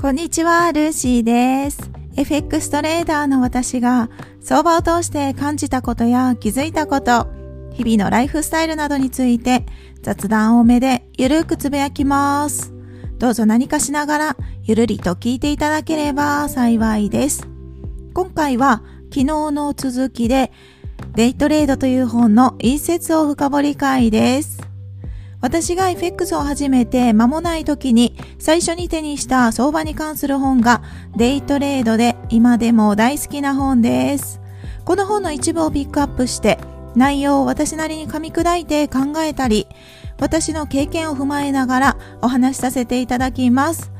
こんにちは、ルーシーです。FX トレーダーの私が相場を通して感じたことや気づいたこと、日々のライフスタイルなどについて雑談多めでゆるくつぶやきます。どうぞ何かしながらゆるりと聞いていただければ幸いです。今回は昨日の続きでデイトレードという本の一節を深掘り会です。私が FX を始めて間もない時に最初に手にした相場に関する本がデイトレードで今でも大好きな本です。この本の一部をピックアップして内容を私なりに噛み砕いて考えたり私の経験を踏まえながらお話しさせていただきます。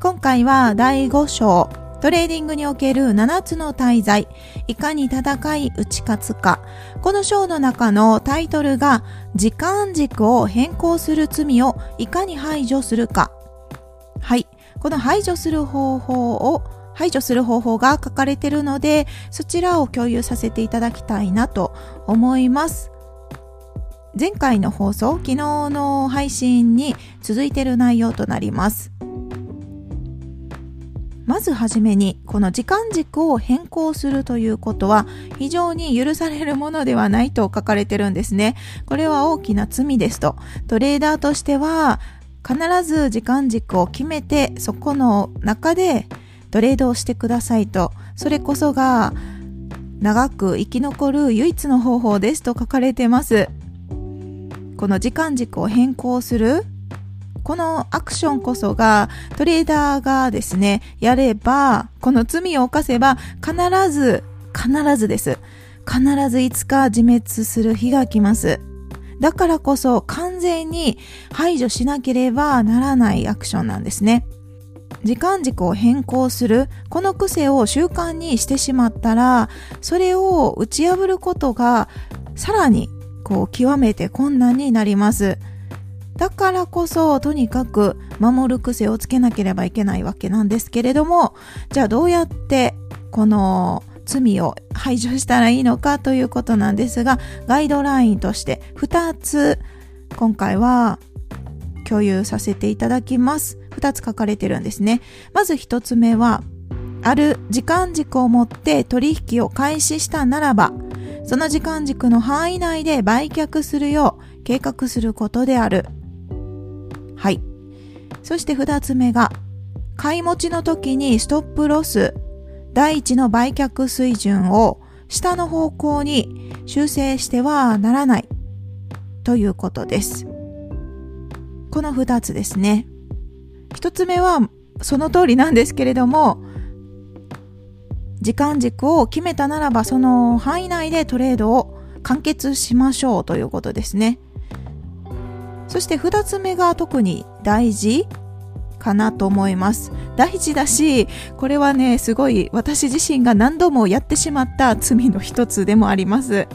今回は第5章トレーディングにおける7つの大罪、いかに戦い打ち勝つか。この章の中のタイトルが、時間軸を変更する罪をいかに排除するか。はい。この排除する方法を排除する方法が書かれているので、そちらを共有させていただきたいなと思います。前回の放送、昨日の配信に続いている内容となります。まずはじめにこの時間軸を変更するということは非常に許されるものではないと書かれてるんですね。これは大きな罪ですと。トレーダーとしては必ず時間軸を決めてそこの中でトレードをしてくださいと。それこそが長く生き残る唯一の方法ですと書かれてます。この時間軸を変更するこのアクションこそがトレーダーがですね、やれば、この罪を犯せば必ず、必ずです。必ずいつか自滅する日が来ます。だからこそ完全に排除しなければならないアクションなんですね。時間軸を変更する、この癖を習慣にしてしまったら、それを打ち破ることがさらにこう極めて困難になります。だからこそとにかく守る癖をつけなければいけないわけなんですけれどもじゃあどうやってこの罪を排除したらいいのかということなんですがガイドラインとして2つ今回は共有させていただきます2つ書かれてるんですねまず1つ目はある時間軸をもって取引を開始したならばその時間軸の範囲内で売却するよう計画することである。そして二つ目が、買い持ちの時にストップロス、第一の売却水準を下の方向に修正してはならないということです。この二つですね。一つ目はその通りなんですけれども、時間軸を決めたならばその範囲内でトレードを完結しましょうということですね。そして2つ目が特に大事かなと思います。大事だし、これはね、すごい私自身が何度もやってしまった罪の一つでもあります。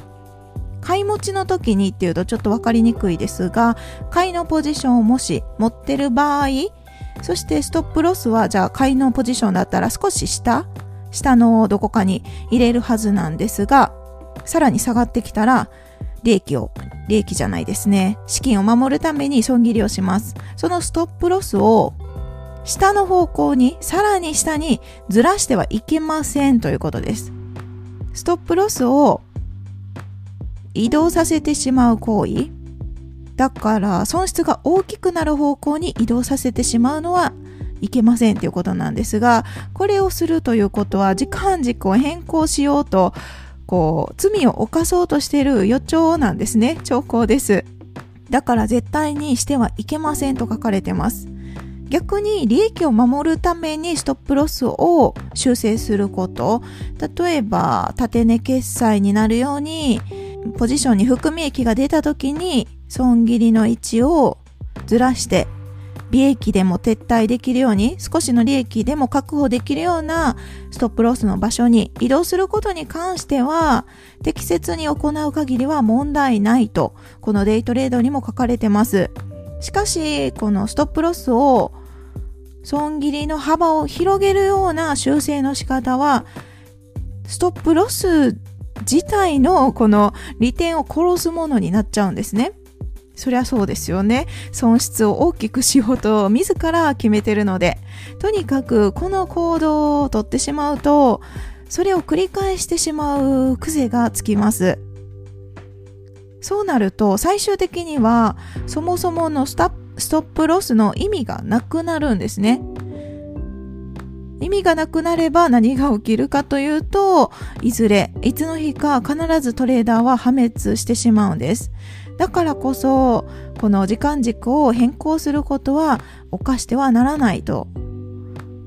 買い持ちの時にっていうとちょっと分かりにくいですが、買いのポジションをもし持ってる場合、そしてストップロスはじゃあ買いのポジションだったら少し下下のどこかに入れるはずなんですが、さらに下がってきたら、利益を利益じゃないですね。資金を守るために損切りをします。そのストップロスを下の方向に、さらに下にずらしてはいけませんということです。ストップロスを移動させてしまう行為。だから損失が大きくなる方向に移動させてしまうのはいけませんということなんですが、これをするということは時間軸を変更しようとこう罪を犯そうとしている予兆なんですね。兆候です。だから絶対にしてはいけませんと書かれてます。逆に利益を守るためにストップロスを修正すること。例えば縦値決済になるようにポジションに含み益が出た時に損切りの位置をずらして利益でも撤退できるように少しの利益でも確保できるようなストップロスの場所に移動することに関しては適切に行う限りは問題ないとこのデイトレードにも書かれてます。しかしこのストップロスを損切りの幅を広げるような修正の仕方はストップロス自体のこの利点を殺すものになっちゃうんですね。そりゃそうですよね。損失を大きくしようと自ら決めてるので。とにかくこの行動をとってしまうと、それを繰り返してしまう癖がつきます。そうなると最終的にはそもそものスタストップロスの意味がなくなるんですね。意味がなくなれば何が起きるかというと、いずれ、いつの日か必ずトレーダーは破滅してしまうんです。だからこそ、この時間軸を変更することは犯してはならないと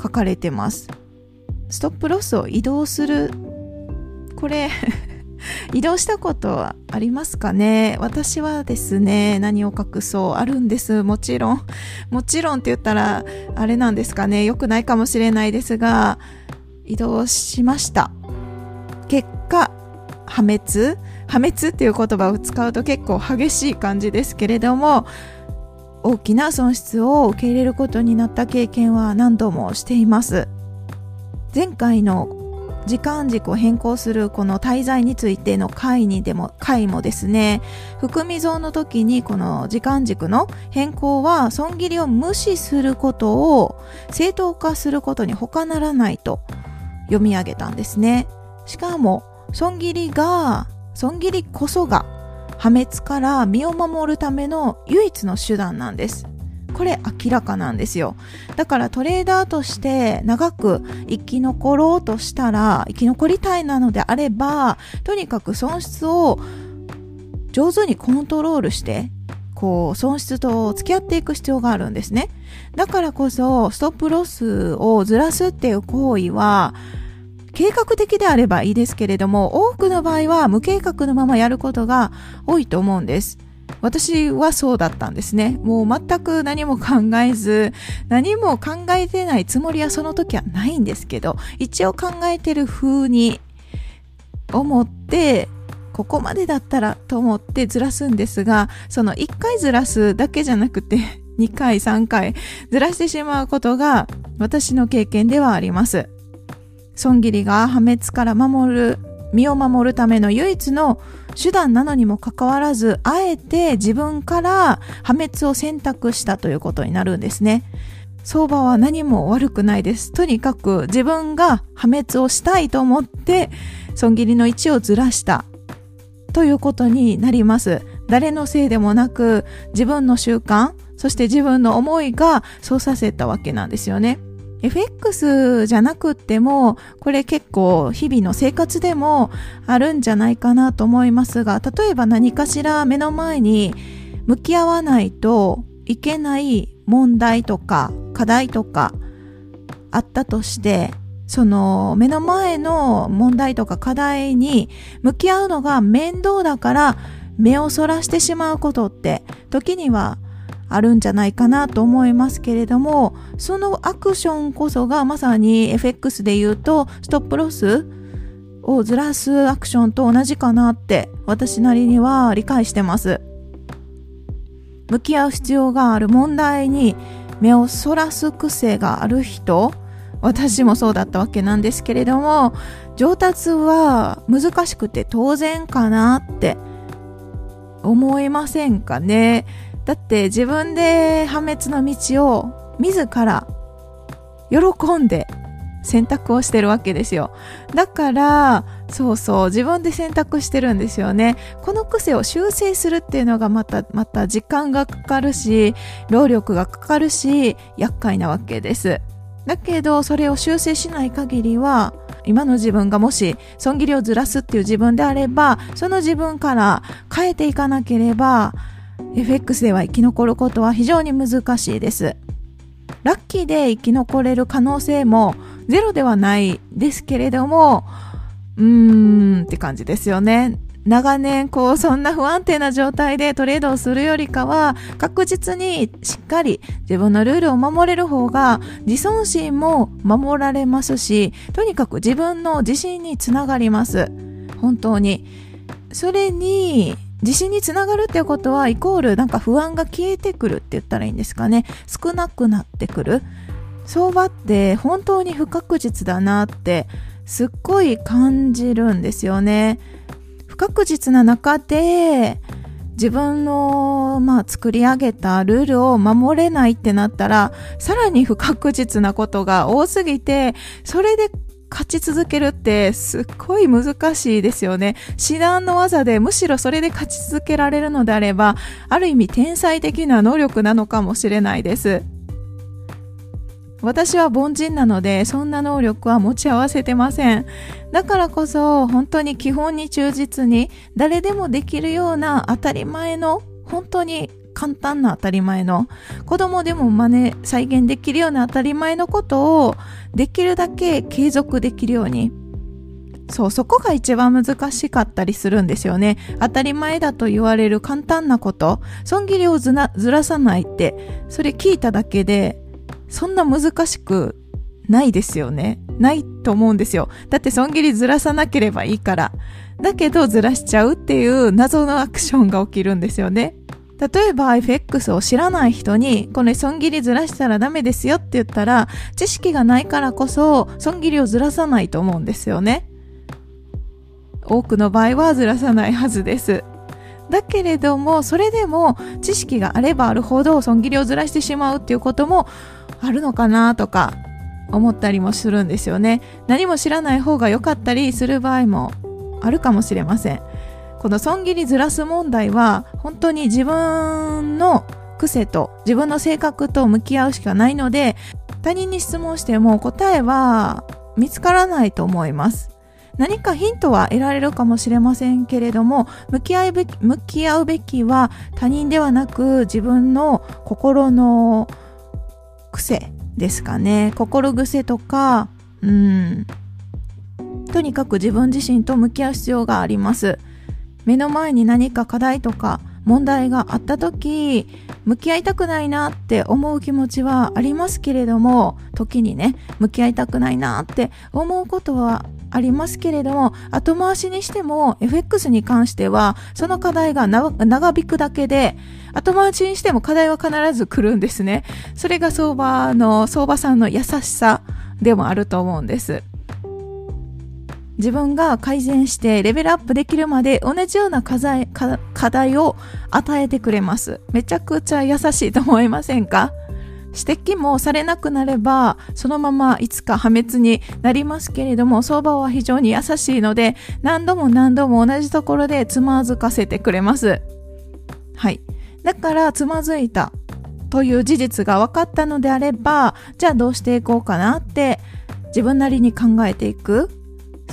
書かれてます。ストップロスを移動する。これ 移動したことはありますかね？私はですね、何を隠そう？あるんです。もちろん。もちろんって言ったら、あれなんですかね？良くないかもしれないですが、移動しました。結果、破滅破滅っていう言葉を使うと結構激しい感じですけれども、大きな損失を受け入れることになった経験は何度もしています。前回の時間軸を変更するこの滞在についての回にでも、回もですね、含み像の時にこの時間軸の変更は損切りを無視することを正当化することに他ならないと読み上げたんですね。しかも、損切りが、損切りこそが破滅から身を守るための唯一の手段なんです。これ明らかなんですよ。だからトレーダーとして長く生き残ろうとしたら、生き残りたいなのであれば、とにかく損失を上手にコントロールして、こう、損失と付き合っていく必要があるんですね。だからこそ、ストップロスをずらすっていう行為は、計画的であればいいですけれども、多くの場合は無計画のままやることが多いと思うんです。私はそうだったんですね。もう全く何も考えず、何も考えてないつもりはその時はないんですけど、一応考えてる風に思って、ここまでだったらと思ってずらすんですが、その1回ずらすだけじゃなくて、2回、3回ずらしてしまうことが私の経験ではあります。損切りが破滅から守る身を守るための唯一の手段なのにもかかわらず、あえて自分から破滅を選択したということになるんですね。相場は何も悪くないです。とにかく自分が破滅をしたいと思って、損切りの位置をずらしたということになります。誰のせいでもなく、自分の習慣、そして自分の思いがそうさせたわけなんですよね。FX じゃなくっても、これ結構日々の生活でもあるんじゃないかなと思いますが、例えば何かしら目の前に向き合わないといけない問題とか課題とかあったとして、その目の前の問題とか課題に向き合うのが面倒だから目をそらしてしまうことって時にはあるんじゃないかなと思いますけれども、そのアクションこそがまさに FX で言うと、ストップロスをずらすアクションと同じかなって私なりには理解してます。向き合う必要がある問題に目をそらす癖がある人、私もそうだったわけなんですけれども、上達は難しくて当然かなって思いませんかね。だって自分で破滅の道を自ら喜んで選択をしてるわけですよ。だから、そうそう、自分で選択してるんですよね。この癖を修正するっていうのがまた、また時間がかかるし、労力がかかるし、厄介なわけです。だけど、それを修正しない限りは、今の自分がもし損切りをずらすっていう自分であれば、その自分から変えていかなければ、FX では生き残ることは非常に難しいです。ラッキーで生き残れる可能性もゼロではないですけれども、うーんって感じですよね。長年こうそんな不安定な状態でトレードをするよりかは確実にしっかり自分のルールを守れる方が自尊心も守られますしとにかく自分の自信につながります本当にそれに自信につながるっていうことはイコールなんか不安が消えてくるって言ったらいいんですかね。少なくなってくる。相場って本当に不確実だなってすっごい感じるんですよね。不確実な中で自分の、まあ、作り上げたルールを守れないってなったら、さらに不確実なことが多すぎて、それで勝ち続けるってすっごい難しいですよね。至難の技でむしろそれで勝ち続けられるのであれば、ある意味天才的な能力なのかもしれないです。私は凡人なのでそんな能力は持ち合わせてません。だからこそ本当に基本に忠実に誰でもできるような当たり前の本当に簡単な当たり前の子供でも真似再現できるような当たり前のことをできるだけ継続できるようにそう、そこが一番難しかったりするんですよね。当たり前だと言われる簡単なこと、損切りをずらさないって、それ聞いただけで、そんな難しくないですよね。ないと思うんですよ。だって損切りずらさなければいいから。だけどずらしちゃうっていう謎のアクションが起きるんですよね。例えば FX を知らない人に、この損切りずらしたらダメですよって言ったら、知識がないからこそ損切りをずらさないと思うんですよね。多くの場合はずらさないはずです。だけれども、それでも知識があればあるほど損切りをずらしてしまうっていうこともあるのかなとか思ったりもするんですよね。何も知らない方が良かったりする場合もあるかもしれません。この損切りずらす問題は本当に自分の癖と自分の性格と向き合うしかないので他人に質問しても答えは見つからないと思います。何かヒントは得られるかもしれませんけれども向き合うべき向き合うべきは他人ではなく自分の心の癖ですかね。心癖とかうん。とにかく自分自身と向き合う必要があります。目の前に何か課題とか問題があった時向き合いたくないなって思う気持ちはありますけれども時にね向き合いたくないなって思うことはありますけれども後回しにしても FX に関してはその課題が長引くだけで後回しにしても課題は必ず来るんですね。それが相場の相場さんの優しさでもあると思うんです。自分が改善してレベルアップできるまで同じような課題課題を与えてくれます。めちゃくちゃ優しいと思いませんか？指摘もされなくなればそのままいつか破滅になりますけれども相場は非常に優しいので何度も何度も同じところでつまずかせてくれます。はい。だからつまずいたという事実が分かったのであればじゃあどうしていこうかなって自分なりに考えていく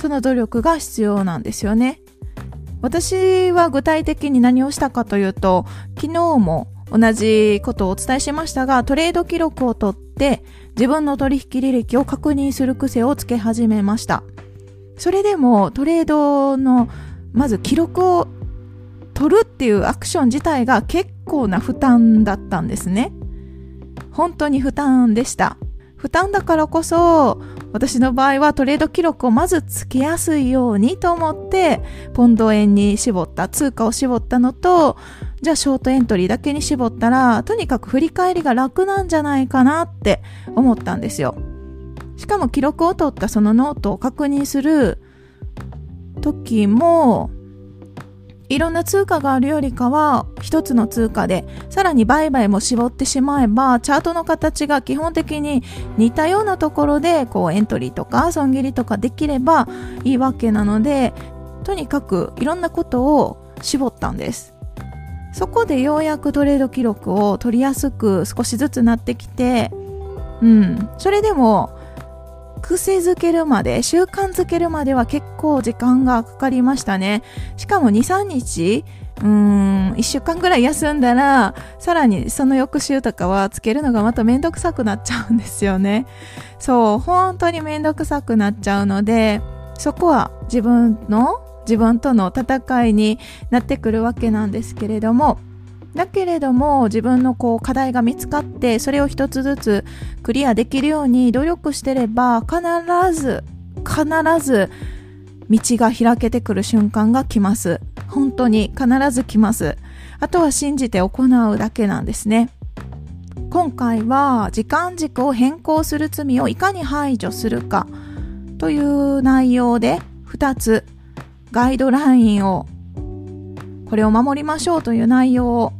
その努力が必要なんですよね。私は具体的に何をしたかというと、昨日も同じことをお伝えしましたが、トレード記録を取って自分の取引履歴を確認する癖をつけ始めました。それでもトレードのまず記録を取るっていうアクション自体が結構な負担だったんですね。本当に負担でした。負担だからこそ私の場合はトレード記録をまずつけやすいようにと思ってポンド円に絞った通貨を絞ったのとじゃあショートエントリーだけに絞ったらとにかく振り返りが楽なんじゃないかなって思ったんですよ。しかも記録を取ったそのノートを確認する時もいろんな通貨があるよりかは一つの通貨でさらに売買も絞ってしまえばチャートの形が基本的に似たようなところでこうエントリーとか損切りとかできればいいわけなのでとにかくいろんなことを絞ったんです。そこでようやくトレード記録を取りやすく少しずつなってきてうん。それでも癖づけるまで、習慣づけるまでは結構時間がかかりましたね。しかも2、3日、うーん、1週間ぐらい休んだら、さらにその翌週とかはつけるのがまためんどくさくなっちゃうんですよね。そう、本当にめんどくさくなっちゃうので、そこは自分の、自分との戦いになってくるわけなんですけれども、だけれども自分のこう課題が見つかってそれを一つずつクリアできるように努力してれば必ず必ず道が開けてくる瞬間が来ます。本当に必ず来ます。あとは信じて行うだけなんですね。今回は時間軸を変更する罪をいかに排除するかという内容で2つガイドラインをこれを守りましょうという内容を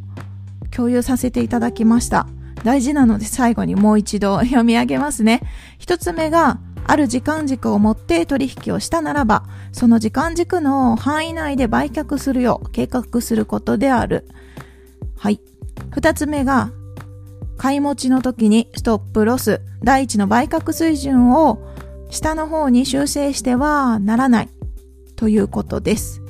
共有させていただきました。大事なので最後にもう一度 読み上げますね。一つ目が、ある時間軸を持って取引をしたならば、その時間軸の範囲内で売却するよう計画することである。はい。二つ目が、買い持ちの時にストップロス、第一の売却水準を下の方に修正してはならないということです。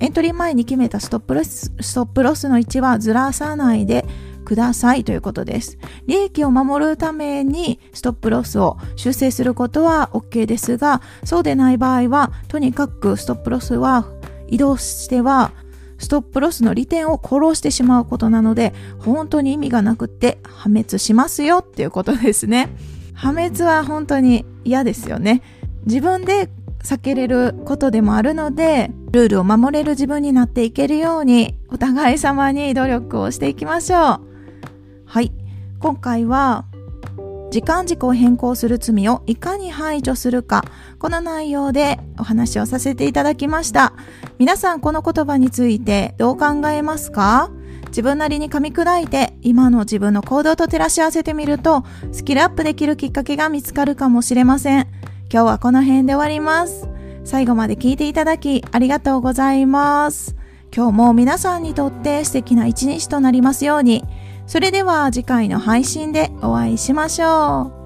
エントリー前に決めたストップロス、ストップロスの位置はずらさないでくださいということです。利益を守るためにストップロスを修正することは OK ですが、そうでない場合は、とにかくストップロスは移動しては、ストップロスの利点を殺してしまうことなので、本当に意味がなくって破滅しますよっていうことですね。破滅は本当に嫌ですよね。自分で避けれることでもあるので、ルールを守れる自分になっていけるように、お互い様に努力をしていきましょう。はい。今回は、時間軸を変更する罪をいかに排除するか、この内容でお話をさせていただきました。皆さんこの言葉についてどう考えますか？自分なりに噛み砕いて今の自分の行動と照らし合わせてみるとスキルアップできるきっかけが見つかるかもしれません。今日はこの辺で終わります。最後まで聞いていただきありがとうございます。今日も皆さんにとって素敵な一日となりますように。それでは次回の配信でお会いしましょう。